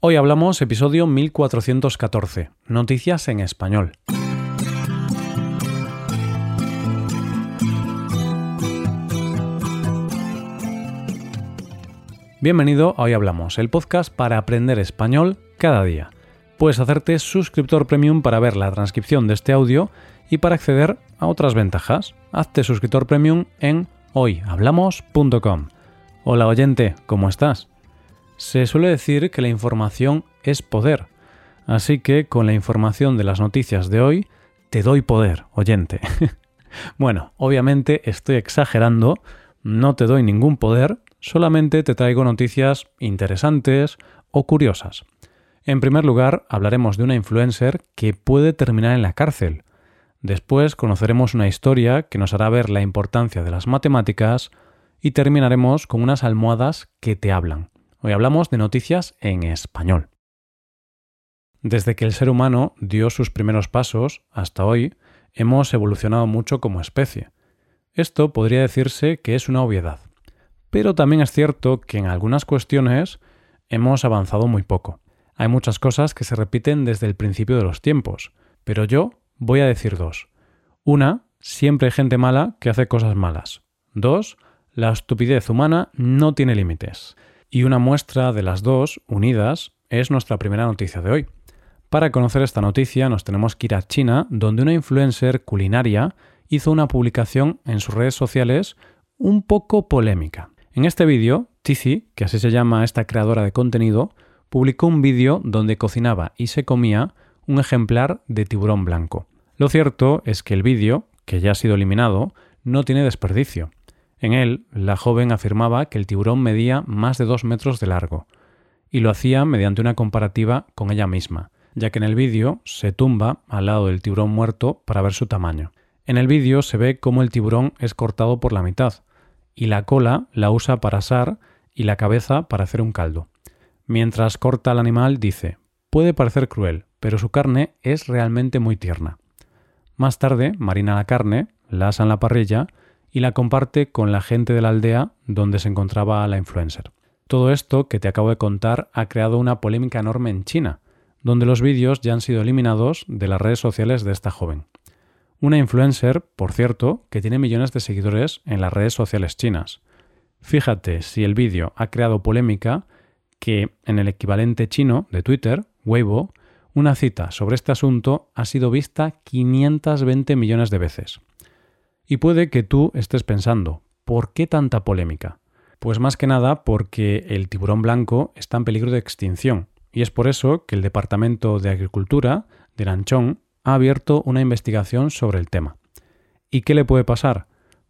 Hoy hablamos episodio 1414, Noticias en Español. Bienvenido a Hoy Hablamos, el podcast para aprender español cada día. Puedes hacerte suscriptor premium para ver la transcripción de este audio y para acceder a otras ventajas. Hazte suscriptor premium en hoyhablamos.com. Hola oyente, ¿cómo estás? Se suele decir que la información es poder, así que con la información de las noticias de hoy te doy poder, oyente. bueno, obviamente estoy exagerando, no te doy ningún poder, solamente te traigo noticias interesantes o curiosas. En primer lugar, hablaremos de una influencer que puede terminar en la cárcel. Después conoceremos una historia que nos hará ver la importancia de las matemáticas y terminaremos con unas almohadas que te hablan. Hoy hablamos de noticias en español. Desde que el ser humano dio sus primeros pasos hasta hoy, hemos evolucionado mucho como especie. Esto podría decirse que es una obviedad. Pero también es cierto que en algunas cuestiones hemos avanzado muy poco. Hay muchas cosas que se repiten desde el principio de los tiempos, pero yo voy a decir dos. Una, siempre hay gente mala que hace cosas malas. Dos, la estupidez humana no tiene límites. Y una muestra de las dos, unidas, es nuestra primera noticia de hoy. Para conocer esta noticia nos tenemos que ir a China, donde una influencer culinaria hizo una publicación en sus redes sociales un poco polémica. En este vídeo, Tizi, que así se llama esta creadora de contenido, publicó un vídeo donde cocinaba y se comía un ejemplar de tiburón blanco. Lo cierto es que el vídeo, que ya ha sido eliminado, no tiene desperdicio. En él, la joven afirmaba que el tiburón medía más de dos metros de largo, y lo hacía mediante una comparativa con ella misma, ya que en el vídeo se tumba al lado del tiburón muerto para ver su tamaño. En el vídeo se ve cómo el tiburón es cortado por la mitad, y la cola la usa para asar y la cabeza para hacer un caldo. Mientras corta al animal dice, puede parecer cruel, pero su carne es realmente muy tierna. Más tarde, marina la carne, la asa en la parrilla y la comparte con la gente de la aldea donde se encontraba la influencer. Todo esto que te acabo de contar ha creado una polémica enorme en China, donde los vídeos ya han sido eliminados de las redes sociales de esta joven. Una influencer, por cierto, que tiene millones de seguidores en las redes sociales chinas. Fíjate si el vídeo ha creado polémica que en el equivalente chino de Twitter, Weibo, una cita sobre este asunto ha sido vista 520 millones de veces. Y puede que tú estés pensando, ¿por qué tanta polémica? Pues más que nada porque el tiburón blanco está en peligro de extinción, y es por eso que el Departamento de Agricultura de Nanchong ha abierto una investigación sobre el tema. ¿Y qué le puede pasar?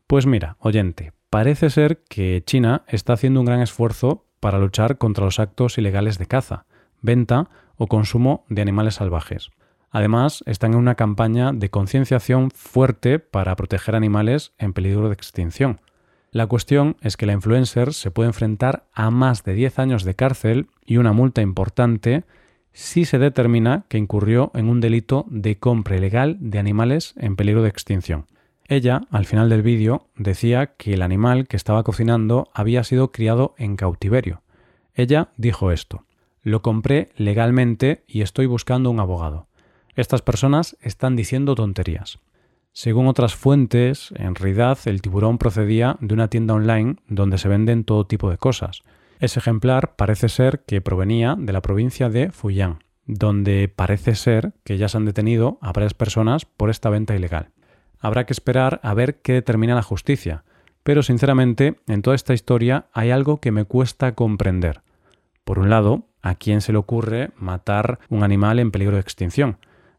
Pues mira, oyente, parece ser que China está haciendo un gran esfuerzo para luchar contra los actos ilegales de caza, venta o consumo de animales salvajes. Además, están en una campaña de concienciación fuerte para proteger animales en peligro de extinción. La cuestión es que la influencer se puede enfrentar a más de 10 años de cárcel y una multa importante si se determina que incurrió en un delito de compra ilegal de animales en peligro de extinción. Ella, al final del vídeo, decía que el animal que estaba cocinando había sido criado en cautiverio. Ella dijo esto, lo compré legalmente y estoy buscando un abogado. Estas personas están diciendo tonterías. Según otras fuentes, en realidad el tiburón procedía de una tienda online donde se venden todo tipo de cosas. Ese ejemplar parece ser que provenía de la provincia de Fujian, donde parece ser que ya se han detenido a varias personas por esta venta ilegal. Habrá que esperar a ver qué determina la justicia, pero sinceramente en toda esta historia hay algo que me cuesta comprender. Por un lado, ¿a quién se le ocurre matar un animal en peligro de extinción?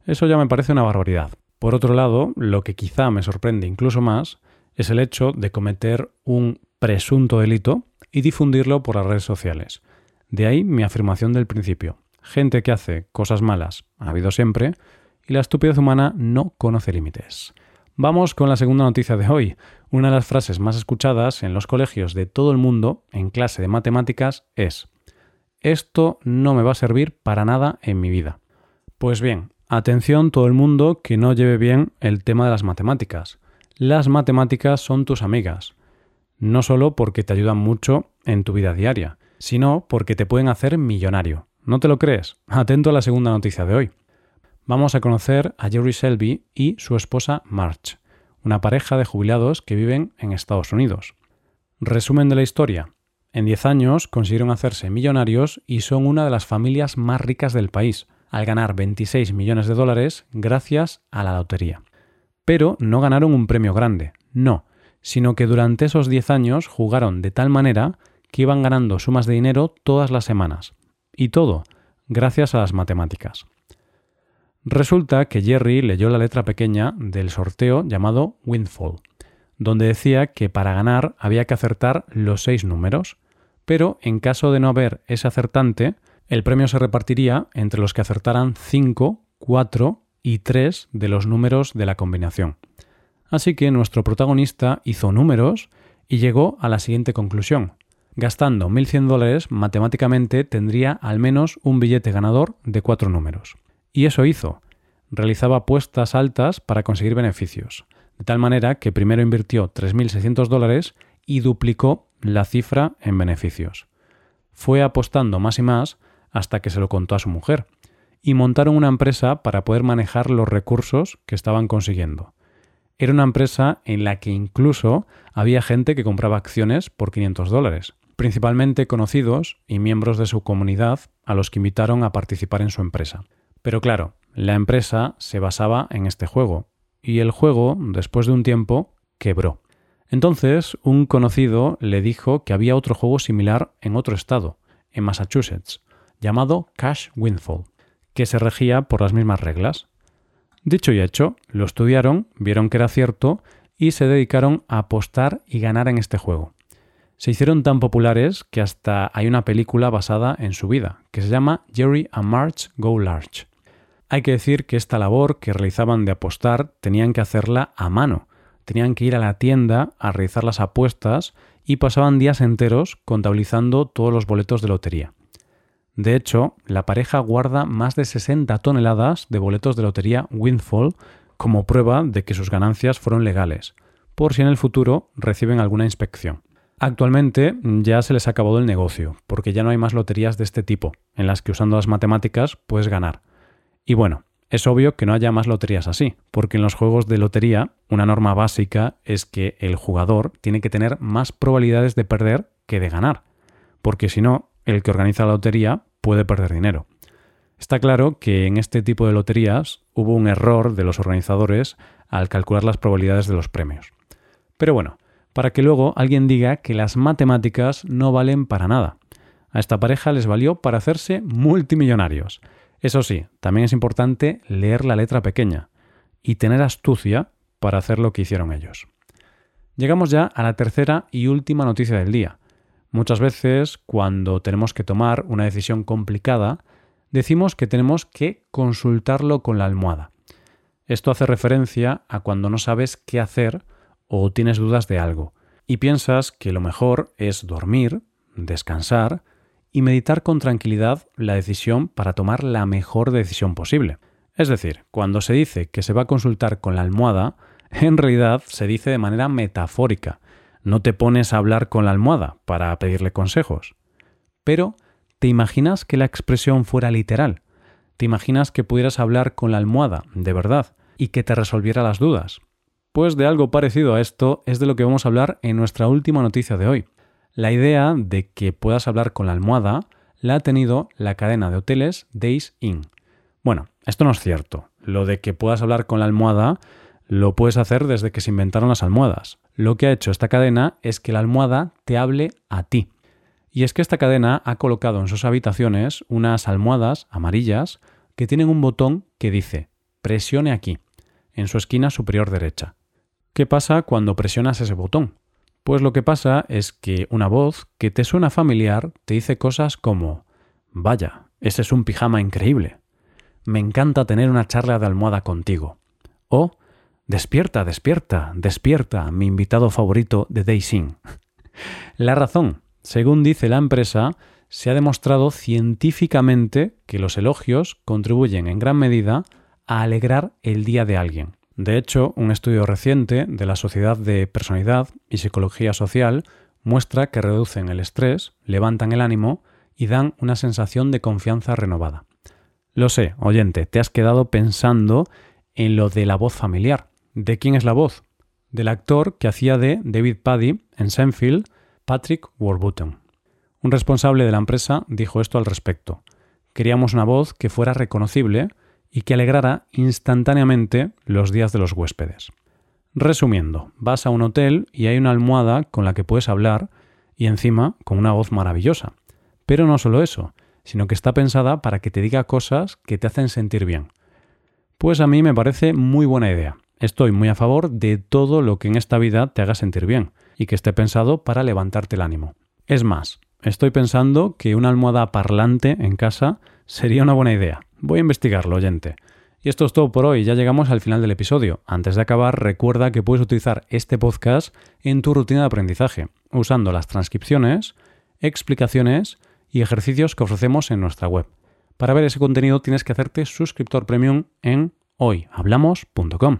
Eso ya me parece una barbaridad. Por otro lado, lo que quizá me sorprende incluso más es el hecho de cometer un presunto delito y difundirlo por las redes sociales. De ahí mi afirmación del principio. Gente que hace cosas malas ha habido siempre y la estupidez humana no conoce límites. Vamos con la segunda noticia de hoy. Una de las frases más escuchadas en los colegios de todo el mundo en clase de matemáticas es Esto no me va a servir para nada en mi vida. Pues bien, Atención todo el mundo que no lleve bien el tema de las matemáticas. Las matemáticas son tus amigas, no solo porque te ayudan mucho en tu vida diaria, sino porque te pueden hacer millonario. ¿No te lo crees? Atento a la segunda noticia de hoy. Vamos a conocer a Jerry Selby y su esposa March, una pareja de jubilados que viven en Estados Unidos. Resumen de la historia. En 10 años consiguieron hacerse millonarios y son una de las familias más ricas del país, al ganar 26 millones de dólares gracias a la lotería. Pero no ganaron un premio grande, no, sino que durante esos 10 años jugaron de tal manera que iban ganando sumas de dinero todas las semanas. Y todo, gracias a las matemáticas. Resulta que Jerry leyó la letra pequeña del sorteo llamado Windfall, donde decía que para ganar había que acertar los seis números, pero en caso de no haber ese acertante, el premio se repartiría entre los que acertaran 5, 4 y 3 de los números de la combinación. Así que nuestro protagonista hizo números y llegó a la siguiente conclusión. Gastando 1.100 dólares, matemáticamente tendría al menos un billete ganador de cuatro números. Y eso hizo. Realizaba apuestas altas para conseguir beneficios, de tal manera que primero invirtió 3.600 dólares y duplicó la cifra en beneficios. Fue apostando más y más hasta que se lo contó a su mujer, y montaron una empresa para poder manejar los recursos que estaban consiguiendo. Era una empresa en la que incluso había gente que compraba acciones por 500 dólares, principalmente conocidos y miembros de su comunidad a los que invitaron a participar en su empresa. Pero claro, la empresa se basaba en este juego, y el juego, después de un tiempo, quebró. Entonces, un conocido le dijo que había otro juego similar en otro estado, en Massachusetts, llamado Cash Windfall, que se regía por las mismas reglas. Dicho y hecho, lo estudiaron, vieron que era cierto y se dedicaron a apostar y ganar en este juego. Se hicieron tan populares que hasta hay una película basada en su vida, que se llama Jerry and March Go Large. Hay que decir que esta labor que realizaban de apostar tenían que hacerla a mano, tenían que ir a la tienda a realizar las apuestas y pasaban días enteros contabilizando todos los boletos de lotería. De hecho, la pareja guarda más de 60 toneladas de boletos de lotería Windfall como prueba de que sus ganancias fueron legales, por si en el futuro reciben alguna inspección. Actualmente ya se les ha acabado el negocio, porque ya no hay más loterías de este tipo, en las que usando las matemáticas puedes ganar. Y bueno, es obvio que no haya más loterías así, porque en los juegos de lotería una norma básica es que el jugador tiene que tener más probabilidades de perder que de ganar, porque si no, el que organiza la lotería puede perder dinero. Está claro que en este tipo de loterías hubo un error de los organizadores al calcular las probabilidades de los premios. Pero bueno, para que luego alguien diga que las matemáticas no valen para nada. A esta pareja les valió para hacerse multimillonarios. Eso sí, también es importante leer la letra pequeña y tener astucia para hacer lo que hicieron ellos. Llegamos ya a la tercera y última noticia del día, Muchas veces, cuando tenemos que tomar una decisión complicada, decimos que tenemos que consultarlo con la almohada. Esto hace referencia a cuando no sabes qué hacer o tienes dudas de algo y piensas que lo mejor es dormir, descansar y meditar con tranquilidad la decisión para tomar la mejor decisión posible. Es decir, cuando se dice que se va a consultar con la almohada, en realidad se dice de manera metafórica, no te pones a hablar con la almohada para pedirle consejos. Pero, ¿te imaginas que la expresión fuera literal? ¿Te imaginas que pudieras hablar con la almohada, de verdad, y que te resolviera las dudas? Pues de algo parecido a esto es de lo que vamos a hablar en nuestra última noticia de hoy. La idea de que puedas hablar con la almohada la ha tenido la cadena de hoteles Days Inn. Bueno, esto no es cierto. Lo de que puedas hablar con la almohada lo puedes hacer desde que se inventaron las almohadas. Lo que ha hecho esta cadena es que la almohada te hable a ti. Y es que esta cadena ha colocado en sus habitaciones unas almohadas amarillas que tienen un botón que dice presione aquí, en su esquina superior derecha. ¿Qué pasa cuando presionas ese botón? Pues lo que pasa es que una voz que te suena familiar te dice cosas como Vaya, ese es un pijama increíble. Me encanta tener una charla de almohada contigo. O Despierta, despierta, despierta, mi invitado favorito de Daisy. La razón, según dice la empresa, se ha demostrado científicamente que los elogios contribuyen en gran medida a alegrar el día de alguien. De hecho, un estudio reciente de la Sociedad de Personalidad y Psicología Social muestra que reducen el estrés, levantan el ánimo y dan una sensación de confianza renovada. Lo sé, oyente, te has quedado pensando en lo de la voz familiar. ¿De quién es la voz? Del actor que hacía de David Paddy en Seinfeld, Patrick Warburton. Un responsable de la empresa dijo esto al respecto. Queríamos una voz que fuera reconocible y que alegrara instantáneamente los días de los huéspedes. Resumiendo, vas a un hotel y hay una almohada con la que puedes hablar y encima con una voz maravillosa. Pero no solo eso, sino que está pensada para que te diga cosas que te hacen sentir bien. Pues a mí me parece muy buena idea. Estoy muy a favor de todo lo que en esta vida te haga sentir bien y que esté pensado para levantarte el ánimo. Es más, estoy pensando que una almohada parlante en casa sería una buena idea. Voy a investigarlo, oyente. Y esto es todo por hoy, ya llegamos al final del episodio. Antes de acabar, recuerda que puedes utilizar este podcast en tu rutina de aprendizaje, usando las transcripciones, explicaciones y ejercicios que ofrecemos en nuestra web. Para ver ese contenido tienes que hacerte suscriptor premium en hoyhablamos.com.